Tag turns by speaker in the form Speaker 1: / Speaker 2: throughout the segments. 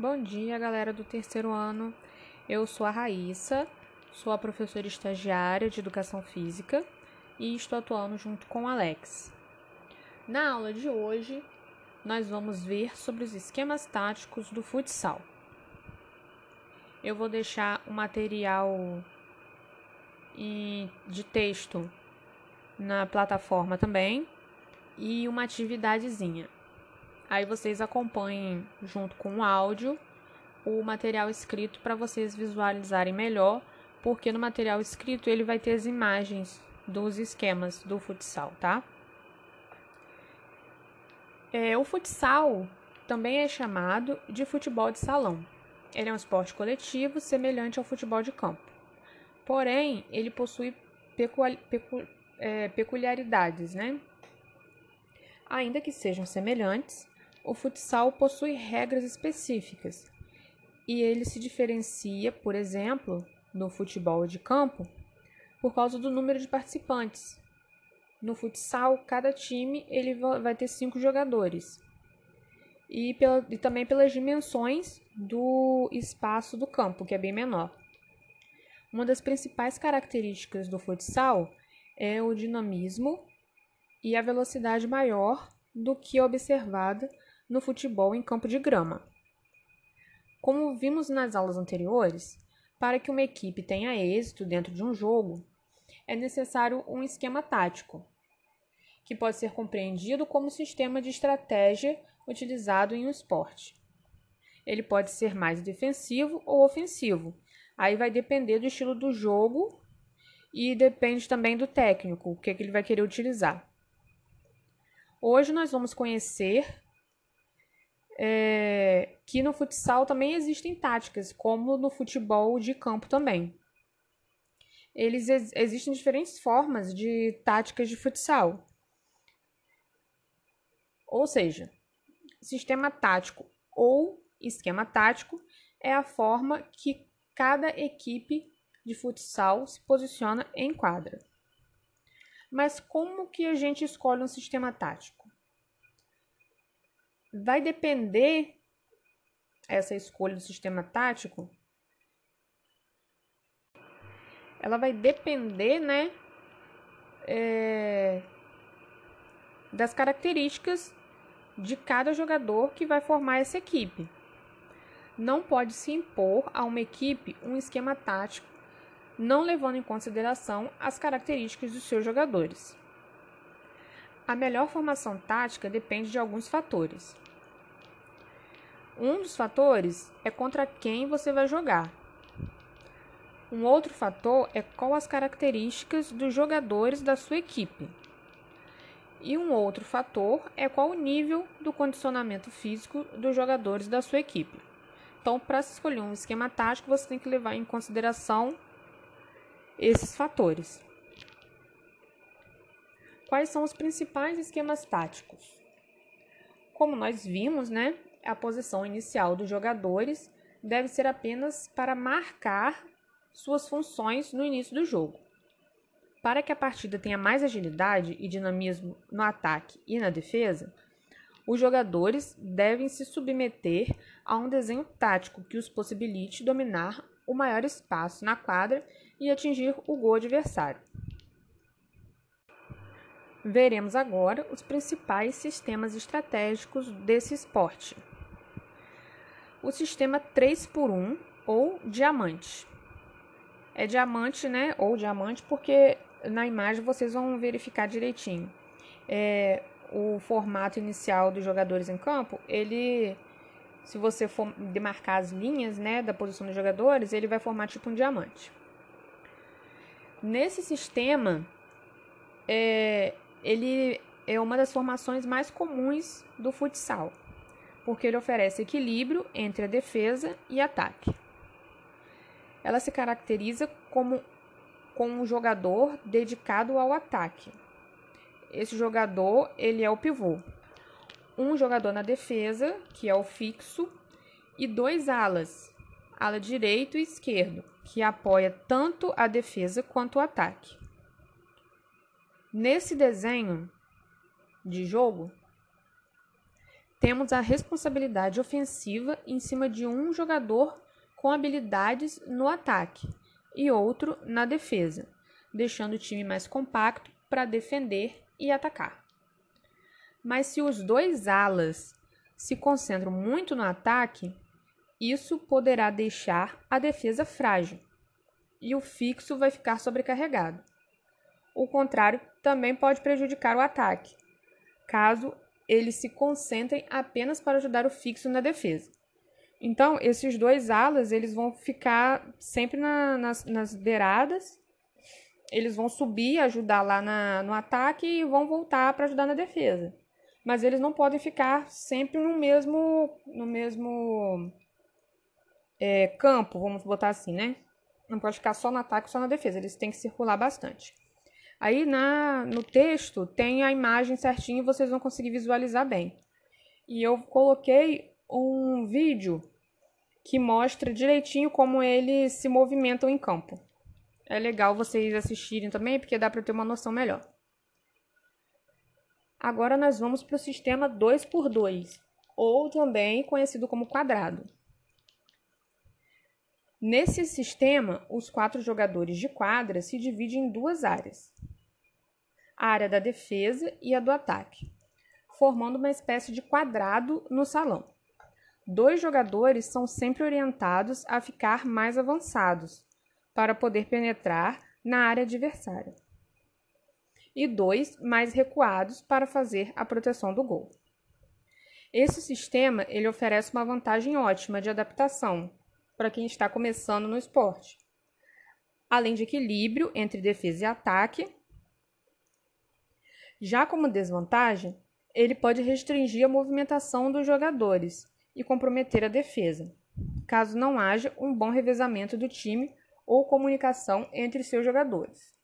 Speaker 1: Bom dia, galera do terceiro ano. Eu sou a Raíssa, sou a professora estagiária de Educação Física e estou atuando junto com o Alex. Na aula de hoje, nós vamos ver sobre os esquemas táticos do futsal. Eu vou deixar o material de texto na plataforma também e uma atividadezinha. Aí vocês acompanhem junto com o áudio o material escrito para vocês visualizarem melhor, porque no material escrito ele vai ter as imagens dos esquemas do futsal, tá? É, o futsal também é chamado de futebol de salão. Ele é um esporte coletivo semelhante ao futebol de campo. Porém, ele possui pecu é, peculiaridades, né? Ainda que sejam semelhantes, o futsal possui regras específicas e ele se diferencia, por exemplo, no futebol de campo, por causa do número de participantes. No futsal, cada time ele vai ter cinco jogadores e, pela, e também pelas dimensões do espaço do campo, que é bem menor. Uma das principais características do futsal é o dinamismo e a velocidade maior do que observada no futebol em campo de grama. Como vimos nas aulas anteriores, para que uma equipe tenha êxito dentro de um jogo, é necessário um esquema tático, que pode ser compreendido como sistema de estratégia utilizado em um esporte. Ele pode ser mais defensivo ou ofensivo, aí vai depender do estilo do jogo e depende também do técnico, o que, que ele vai querer utilizar. Hoje nós vamos conhecer é, que no futsal também existem táticas, como no futebol de campo também. Eles existem diferentes formas de táticas de futsal. Ou seja, sistema tático ou esquema tático é a forma que cada equipe de futsal se posiciona em quadra. Mas como que a gente escolhe um sistema tático? Vai depender essa escolha do sistema tático. Ela vai depender, né, é, das características de cada jogador que vai formar essa equipe. Não pode se impor a uma equipe um esquema tático não levando em consideração as características dos seus jogadores. A melhor formação tática depende de alguns fatores. Um dos fatores é contra quem você vai jogar. Um outro fator é qual as características dos jogadores da sua equipe. E um outro fator é qual o nível do condicionamento físico dos jogadores da sua equipe. Então, para escolher um esquema tático, você tem que levar em consideração esses fatores. Quais são os principais esquemas táticos? Como nós vimos, né, a posição inicial dos jogadores deve ser apenas para marcar suas funções no início do jogo. Para que a partida tenha mais agilidade e dinamismo no ataque e na defesa, os jogadores devem se submeter a um desenho tático que os possibilite dominar o maior espaço na quadra e atingir o gol adversário. Veremos agora os principais sistemas estratégicos desse esporte o sistema 3 por 1 ou diamante. É diamante, né? Ou diamante, porque na imagem vocês vão verificar direitinho. É, o formato inicial dos jogadores em campo, ele, se você for demarcar as linhas, né, da posição dos jogadores, ele vai formar tipo um diamante. Nesse sistema, é, ele é uma das formações mais comuns do futsal porque ele oferece equilíbrio entre a defesa e ataque. Ela se caracteriza como com um jogador dedicado ao ataque. Esse jogador, ele é o pivô. Um jogador na defesa, que é o fixo, e dois alas, ala direito e esquerdo, que apoia tanto a defesa quanto o ataque. Nesse desenho de jogo, temos a responsabilidade ofensiva em cima de um jogador com habilidades no ataque e outro na defesa, deixando o time mais compacto para defender e atacar. Mas se os dois alas se concentram muito no ataque, isso poderá deixar a defesa frágil e o fixo vai ficar sobrecarregado. O contrário também pode prejudicar o ataque, caso eles se concentrem apenas para ajudar o fixo na defesa. Então, esses dois alas, eles vão ficar sempre na, nas, nas beiradas, eles vão subir, ajudar lá na, no ataque e vão voltar para ajudar na defesa. Mas eles não podem ficar sempre no mesmo, no mesmo é, campo, vamos botar assim, né? Não pode ficar só no ataque, só na defesa. Eles têm que circular bastante. Aí na, no texto tem a imagem certinho e vocês vão conseguir visualizar bem. E eu coloquei um vídeo que mostra direitinho como eles se movimentam em campo. É legal vocês assistirem também, porque dá para ter uma noção melhor. Agora nós vamos para o sistema 2x2, ou também conhecido como quadrado. Nesse sistema, os quatro jogadores de quadra se dividem em duas áreas: a área da defesa e a do ataque, formando uma espécie de quadrado no salão. Dois jogadores são sempre orientados a ficar mais avançados para poder penetrar na área adversária, e dois mais recuados para fazer a proteção do gol. Esse sistema ele oferece uma vantagem ótima de adaptação para quem está começando no esporte. Além de equilíbrio entre defesa e ataque. Já como desvantagem, ele pode restringir a movimentação dos jogadores e comprometer a defesa, caso não haja um bom revezamento do time ou comunicação entre seus jogadores.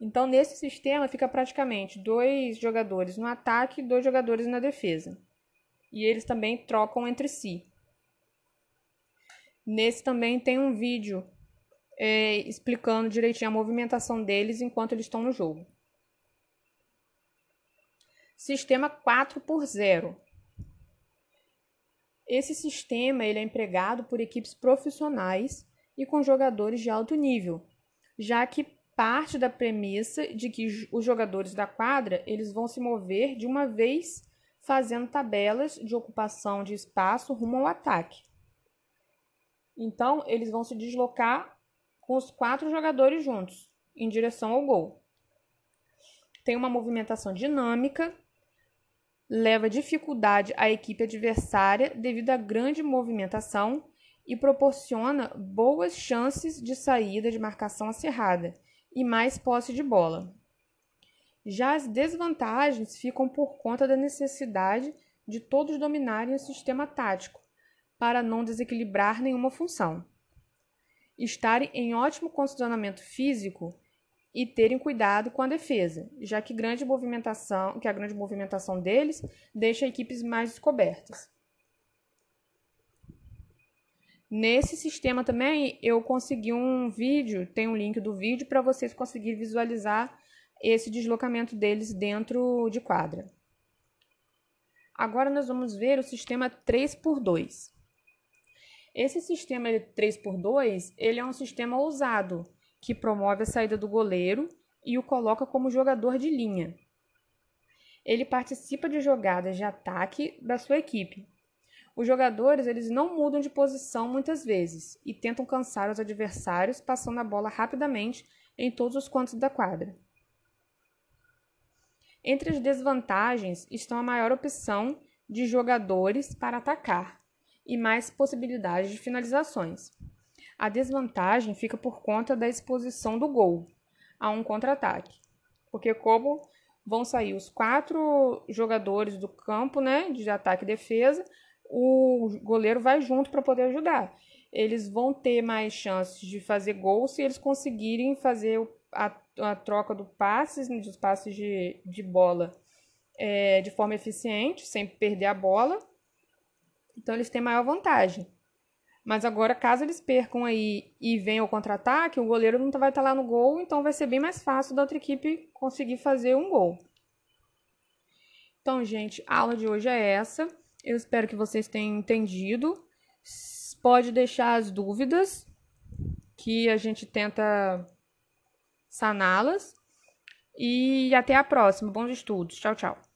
Speaker 1: Então, nesse sistema, fica praticamente dois jogadores no ataque e dois jogadores na defesa. E eles também trocam entre si. Nesse também tem um vídeo é, explicando direitinho a movimentação deles enquanto eles estão no jogo. Sistema 4 por 0. Esse sistema ele é empregado por equipes profissionais e com jogadores de alto nível, já que parte da premissa de que os jogadores da quadra eles vão se mover de uma vez fazendo tabelas de ocupação de espaço rumo ao ataque. Então, eles vão se deslocar com os quatro jogadores juntos, em direção ao gol. Tem uma movimentação dinâmica, leva dificuldade à equipe adversária devido à grande movimentação e proporciona boas chances de saída de marcação acirrada e mais posse de bola. Já as desvantagens ficam por conta da necessidade de todos dominarem o sistema tático, para não desequilibrar nenhuma função. Estarem em ótimo condicionamento físico e terem cuidado com a defesa, já que grande movimentação, que a grande movimentação deles deixa equipes mais descobertas. Nesse sistema também eu consegui um vídeo, tem um link do vídeo para vocês conseguirem visualizar esse deslocamento deles dentro de quadra. Agora nós vamos ver o sistema 3x2. Esse sistema 3x2, ele é um sistema ousado, que promove a saída do goleiro e o coloca como jogador de linha. Ele participa de jogadas de ataque da sua equipe. Os jogadores eles não mudam de posição muitas vezes e tentam cansar os adversários passando a bola rapidamente em todos os cantos da quadra. Entre as desvantagens estão a maior opção de jogadores para atacar, e mais possibilidades de finalizações. A desvantagem fica por conta da exposição do gol a um contra-ataque, porque como vão sair os quatro jogadores do campo, né, de ataque e defesa, o goleiro vai junto para poder ajudar. Eles vão ter mais chances de fazer gol se eles conseguirem fazer a, a troca do passes, né, dos passes de, de bola é, de forma eficiente, sem perder a bola então eles têm maior vantagem. Mas agora, caso eles percam aí e venham ao contra-ataque, o goleiro não tá, vai estar lá no gol, então vai ser bem mais fácil da outra equipe conseguir fazer um gol. Então, gente, a aula de hoje é essa. Eu espero que vocês tenham entendido. Pode deixar as dúvidas, que a gente tenta saná-las. E até a próxima. Bons estudos. Tchau, tchau.